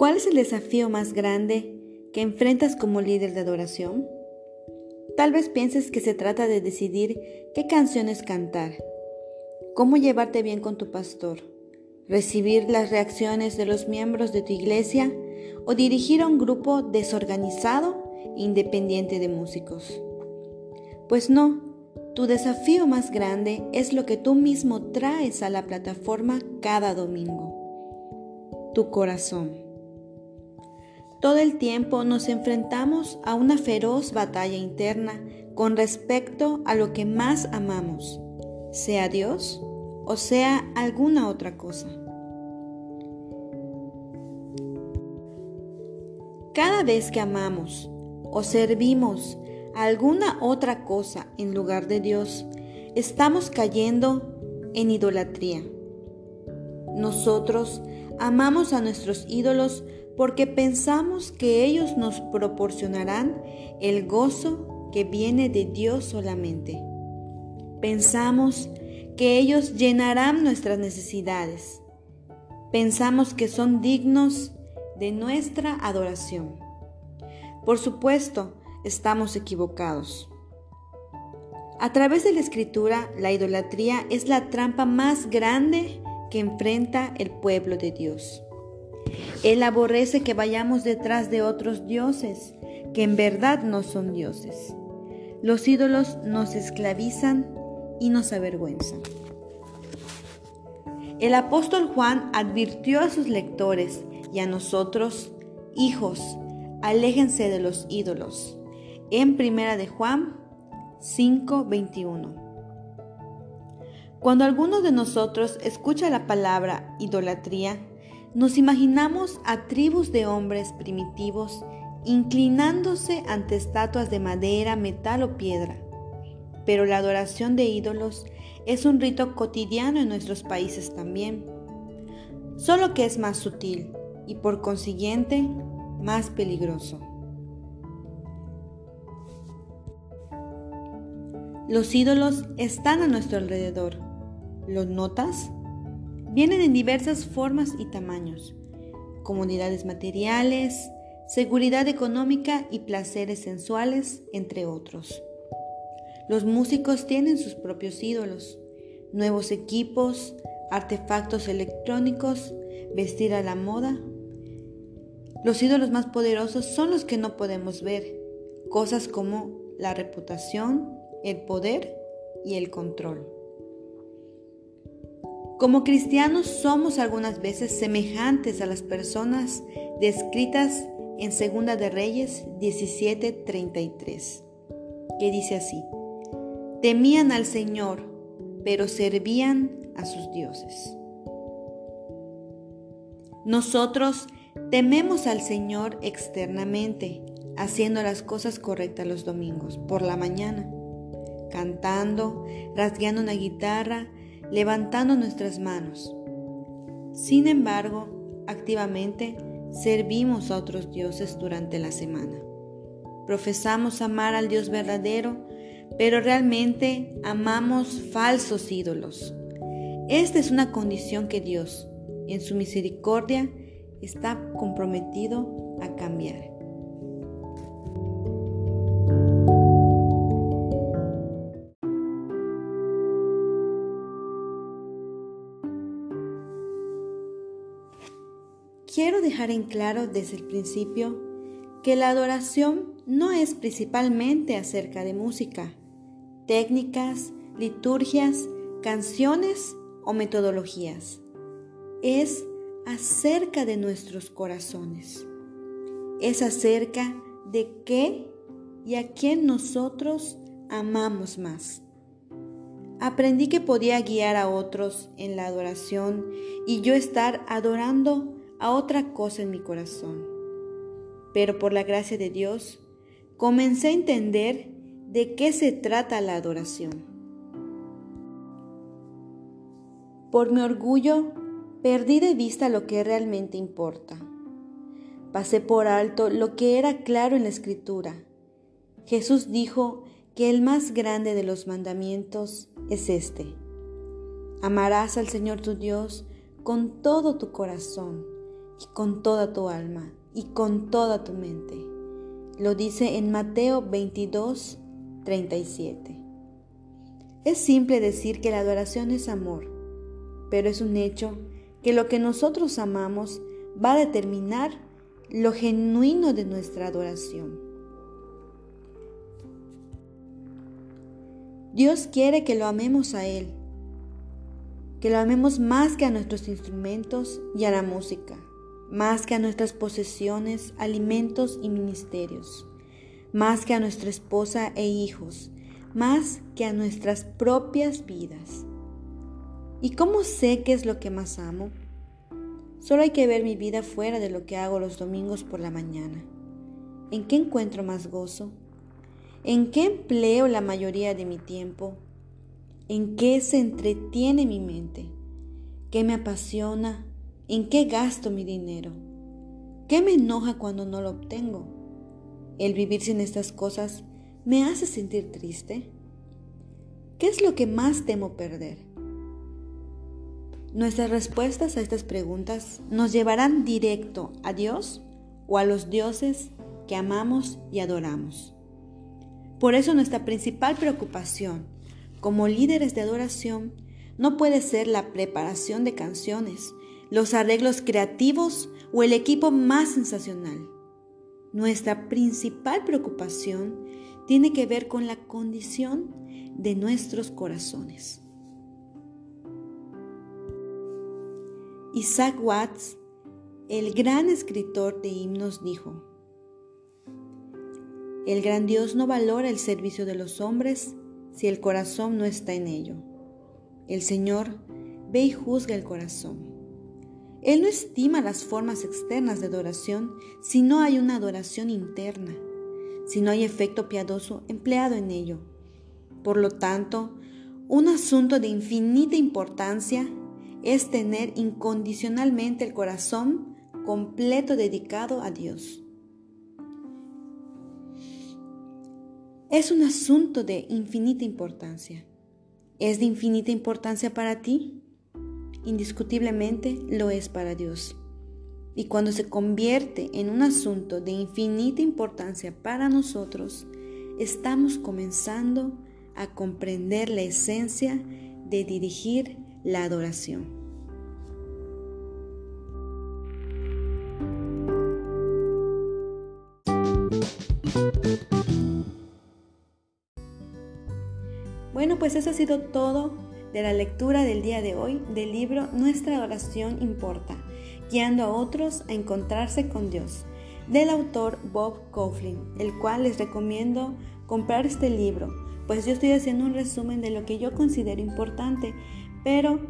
¿Cuál es el desafío más grande que enfrentas como líder de adoración? Tal vez pienses que se trata de decidir qué canciones cantar, cómo llevarte bien con tu pastor, recibir las reacciones de los miembros de tu iglesia o dirigir a un grupo desorganizado e independiente de músicos. Pues no, tu desafío más grande es lo que tú mismo traes a la plataforma cada domingo, tu corazón. Todo el tiempo nos enfrentamos a una feroz batalla interna con respecto a lo que más amamos, sea Dios o sea alguna otra cosa. Cada vez que amamos o servimos a alguna otra cosa en lugar de Dios, estamos cayendo en idolatría. Nosotros amamos a nuestros ídolos porque pensamos que ellos nos proporcionarán el gozo que viene de Dios solamente. Pensamos que ellos llenarán nuestras necesidades. Pensamos que son dignos de nuestra adoración. Por supuesto, estamos equivocados. A través de la escritura, la idolatría es la trampa más grande que enfrenta el pueblo de Dios. Él aborrece que vayamos detrás de otros dioses, que en verdad no son dioses. Los ídolos nos esclavizan y nos avergüenzan. El apóstol Juan advirtió a sus lectores y a nosotros, hijos, aléjense de los ídolos. En primera de Juan 5:21. Cuando alguno de nosotros escucha la palabra idolatría, nos imaginamos a tribus de hombres primitivos inclinándose ante estatuas de madera, metal o piedra. Pero la adoración de ídolos es un rito cotidiano en nuestros países también, solo que es más sutil y por consiguiente más peligroso. Los ídolos están a nuestro alrededor. ¿Los notas? Vienen en diversas formas y tamaños, comunidades materiales, seguridad económica y placeres sensuales, entre otros. Los músicos tienen sus propios ídolos, nuevos equipos, artefactos electrónicos, vestir a la moda. Los ídolos más poderosos son los que no podemos ver, cosas como la reputación, el poder y el control. Como cristianos somos algunas veces semejantes a las personas descritas en Segunda de Reyes 17:33, que dice así: Temían al Señor, pero servían a sus dioses. Nosotros tememos al Señor externamente, haciendo las cosas correctas los domingos por la mañana, cantando, rasgueando una guitarra, levantando nuestras manos. Sin embargo, activamente servimos a otros dioses durante la semana. Profesamos amar al Dios verdadero, pero realmente amamos falsos ídolos. Esta es una condición que Dios, en su misericordia, está comprometido a cambiar. En claro desde el principio que la adoración no es principalmente acerca de música, técnicas, liturgias, canciones o metodologías. Es acerca de nuestros corazones. Es acerca de qué y a quién nosotros amamos más. Aprendí que podía guiar a otros en la adoración y yo estar adorando a otra cosa en mi corazón. Pero por la gracia de Dios, comencé a entender de qué se trata la adoración. Por mi orgullo, perdí de vista lo que realmente importa. Pasé por alto lo que era claro en la escritura. Jesús dijo que el más grande de los mandamientos es este. Amarás al Señor tu Dios con todo tu corazón y con toda tu alma y con toda tu mente. Lo dice en Mateo 22, 37. Es simple decir que la adoración es amor, pero es un hecho que lo que nosotros amamos va a determinar lo genuino de nuestra adoración. Dios quiere que lo amemos a Él, que lo amemos más que a nuestros instrumentos y a la música, más que a nuestras posesiones, alimentos y ministerios, más que a nuestra esposa e hijos, más que a nuestras propias vidas. ¿Y cómo sé qué es lo que más amo? Solo hay que ver mi vida fuera de lo que hago los domingos por la mañana. ¿En qué encuentro más gozo? ¿En qué empleo la mayoría de mi tiempo? ¿En qué se entretiene mi mente? ¿Qué me apasiona? ¿En qué gasto mi dinero? ¿Qué me enoja cuando no lo obtengo? ¿El vivir sin estas cosas me hace sentir triste? ¿Qué es lo que más temo perder? Nuestras respuestas a estas preguntas nos llevarán directo a Dios o a los dioses que amamos y adoramos. Por eso nuestra principal preocupación como líderes de adoración no puede ser la preparación de canciones, los arreglos creativos o el equipo más sensacional. Nuestra principal preocupación tiene que ver con la condición de nuestros corazones. Isaac Watts, el gran escritor de himnos, dijo, El gran Dios no valora el servicio de los hombres si el corazón no está en ello. El Señor ve y juzga el corazón. Él no estima las formas externas de adoración si no hay una adoración interna, si no hay efecto piadoso empleado en ello. Por lo tanto, un asunto de infinita importancia es tener incondicionalmente el corazón completo dedicado a Dios. Es un asunto de infinita importancia. ¿Es de infinita importancia para ti? Indiscutiblemente lo es para Dios. Y cuando se convierte en un asunto de infinita importancia para nosotros, estamos comenzando a comprender la esencia de dirigir la adoración. Bueno, pues eso ha sido todo de la lectura del día de hoy del libro Nuestra adoración importa, guiando a otros a encontrarse con Dios, del autor Bob Coughlin, el cual les recomiendo comprar este libro pues yo estoy haciendo un resumen de lo que yo considero importante, pero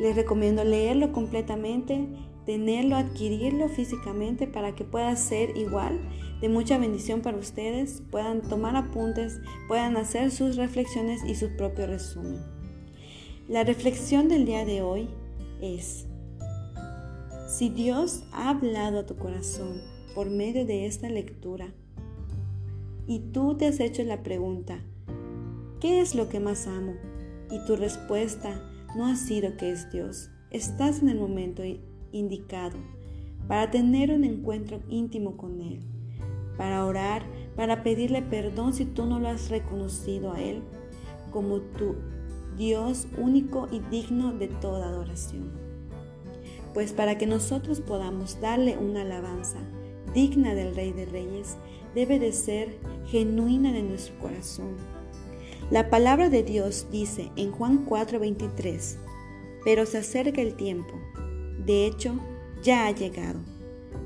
les recomiendo leerlo completamente, tenerlo, adquirirlo físicamente para que pueda ser igual de mucha bendición para ustedes, puedan tomar apuntes, puedan hacer sus reflexiones y su propio resumen. La reflexión del día de hoy es, si Dios ha hablado a tu corazón por medio de esta lectura y tú te has hecho la pregunta, ¿Qué es lo que más amo? Y tu respuesta no ha sido que es Dios. Estás en el momento indicado para tener un encuentro íntimo con Él, para orar, para pedirle perdón si tú no lo has reconocido a Él como tu Dios único y digno de toda adoración. Pues para que nosotros podamos darle una alabanza digna del Rey de Reyes, debe de ser genuina de nuestro corazón la palabra de Dios dice en Juan 4:23, pero se acerca el tiempo, de hecho, ya ha llegado,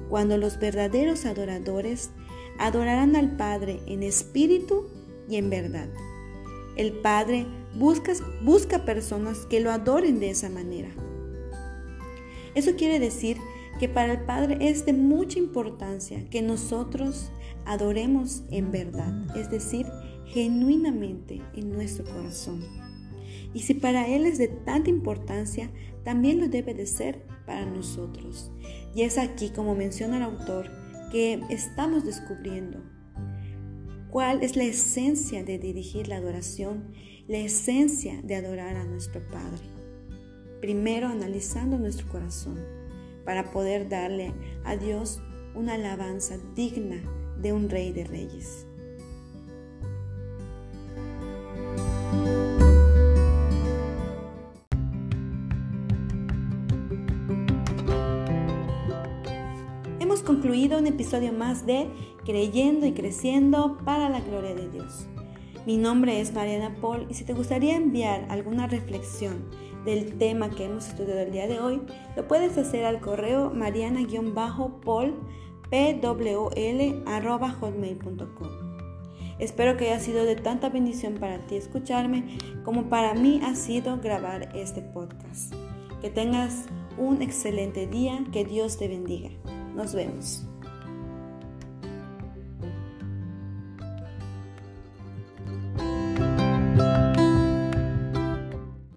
cuando los verdaderos adoradores adorarán al Padre en espíritu y en verdad. El Padre busca, busca personas que lo adoren de esa manera. Eso quiere decir que para el Padre es de mucha importancia que nosotros adoremos en verdad, es decir, genuinamente en nuestro corazón. Y si para Él es de tanta importancia, también lo debe de ser para nosotros. Y es aquí, como menciona el autor, que estamos descubriendo cuál es la esencia de dirigir la adoración, la esencia de adorar a nuestro Padre. Primero analizando nuestro corazón, para poder darle a Dios una alabanza digna de un rey de reyes. Hemos concluido un episodio más de Creyendo y Creciendo para la Gloria de Dios. Mi nombre es Mariana Paul y si te gustaría enviar alguna reflexión del tema que hemos estudiado el día de hoy, lo puedes hacer al correo mariana-paul pwl.hotmail.com. Espero que haya sido de tanta bendición para ti escucharme como para mí ha sido grabar este podcast. Que tengas un excelente día, que Dios te bendiga. Nos vemos.